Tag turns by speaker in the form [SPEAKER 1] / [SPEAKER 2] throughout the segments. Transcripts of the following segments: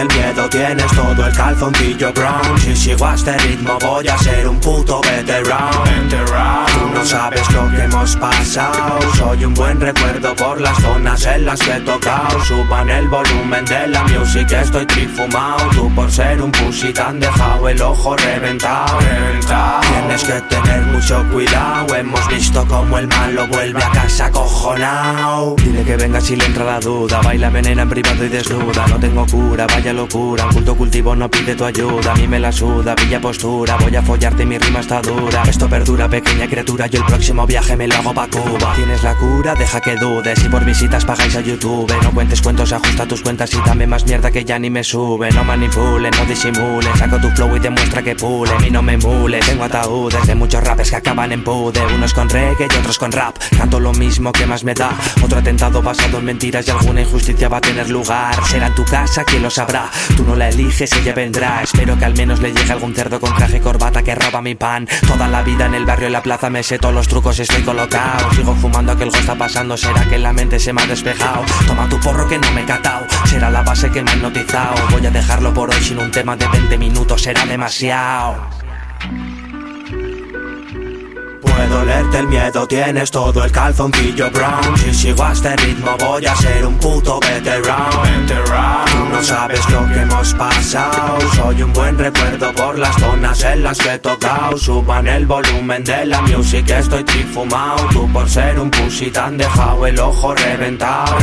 [SPEAKER 1] olerte el miedo, tienes todo el calzoncillo brown. Si sigo a este ritmo voy a ser un puto veterano. Tú no sabes lo que hemos pasado. Soy un buen recuerdo por las zonas en las que he tocado. Suban el volumen de la music, estoy trifumado Tú por ser un pussy te han dejado el ojo reventado. Tienes que tener mucho cuidado. Hemos visto como el malo vuelve a casa cojonao
[SPEAKER 2] Dile que venga si le entra la duda. Baila venena en privado y desnuda. No tengo cura, vaya locura. Un culto cultivo no pide tu ayuda A mí me la suda, pilla postura Voy a follarte, mi rima está dura. Esto perdura, pequeña criatura Yo el próximo viaje me lo hago pa' Cuba. Tienes la cura, deja que dudes Y por visitas pagáis a YouTube. No cuentes cuentos, ajusta tus cuentas Y dame más mierda que ya ni me sube. No manipules, no disimules Saco tu flow y demuestra que pule. A mí no me mules Tengo ataúdes de muchos rapes que acaban en pude. Unos con reggae y otros con rap Canto lo mismo que más me da. Otro atentado basado en mentiras Y alguna injusticia va a tener lugar. Será en tu casa quien lo sabrá Tú no la eliges, ella vendrá. Espero que al menos le llegue algún cerdo con traje y corbata Que roba mi pan. Toda la vida en el barrio y la plaza me sé todos los trucos estoy colocado Sigo fumando que algo está pasando. Será que la mente se me ha despejado Toma tu porro que no me he catao. Será la base que me ha hipnotizado Voy a dejarlo por hoy sin un tema de 20 minutos. Será demasiado
[SPEAKER 1] Puedo olerte el miedo, tienes todo el calzoncillo brown. Si sigo a este ritmo voy a ser un puto veterano buen recuerdo por las zonas en las que he tocado. Suban el volumen de la music, estoy trifumado Tú por ser un pussy te han dejado el ojo reventado.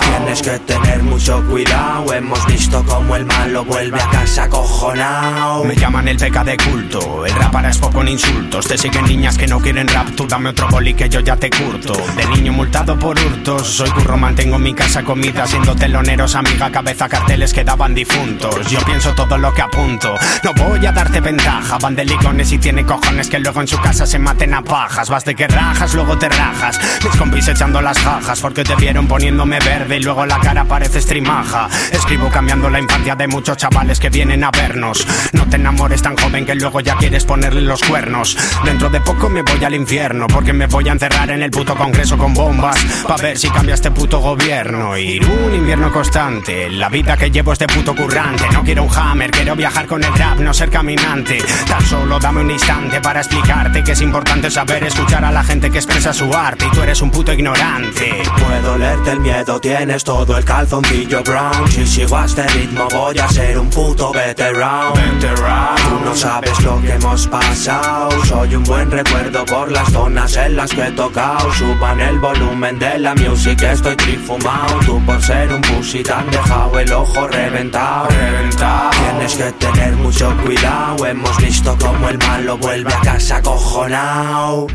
[SPEAKER 1] Tienes que tener mucho cuidado. Hemos visto como el malo vuelve a casa cojonao
[SPEAKER 3] Me llaman el beca de culto. El rap ahora es poco en insultos. Te siguen niñas que no quieren rap. Tú dame otro boli que yo ya te curto. De niño multado por hurtos. Soy curro, mantengo en mi casa comida Siendo teloneros, amiga, cabeza, carteles que daban difuntos. Yo pienso todo lo que apunto No voy a darte ventaja Van de ligones y tiene cojones Que luego en su casa se maten a pajas. Vas de que rajas, luego te rajas. Mis compis echando las jajas Porque te vieron poniéndome verde Y luego la cara parece estrimaja. Escribo cambiando la infancia de muchos chavales que vienen a vernos. No te enamores tan joven que luego ya quieres ponerle los cuernos. Dentro de poco me voy al infierno Porque me voy a encerrar en el puto congreso con bombas Pa' ver si cambia este puto gobierno. Ir un invierno constante La vida que llevo es de puto currante. No quiero un hammer, quiero viajar con el rap No ser caminante. Tan solo dame un instante para explicarte Que es importante saber escuchar a la gente que expresa su arte Y tú eres un puto ignorante
[SPEAKER 1] Puedo olerte el miedo, tienes todo el calzoncillo brown. Si sigo a este ritmo voy a ser un puto veterano. Tú no sabes lo que hemos pasado. Soy un buen recuerdo por las zonas en las que he tocado. Suban el volumen de la music, estoy trifumado Tú por ser un pussy te han dejado el ojo reventado. Tienes que tener mucho cuidado. Hemos visto como el malo vuelve a casa cojonao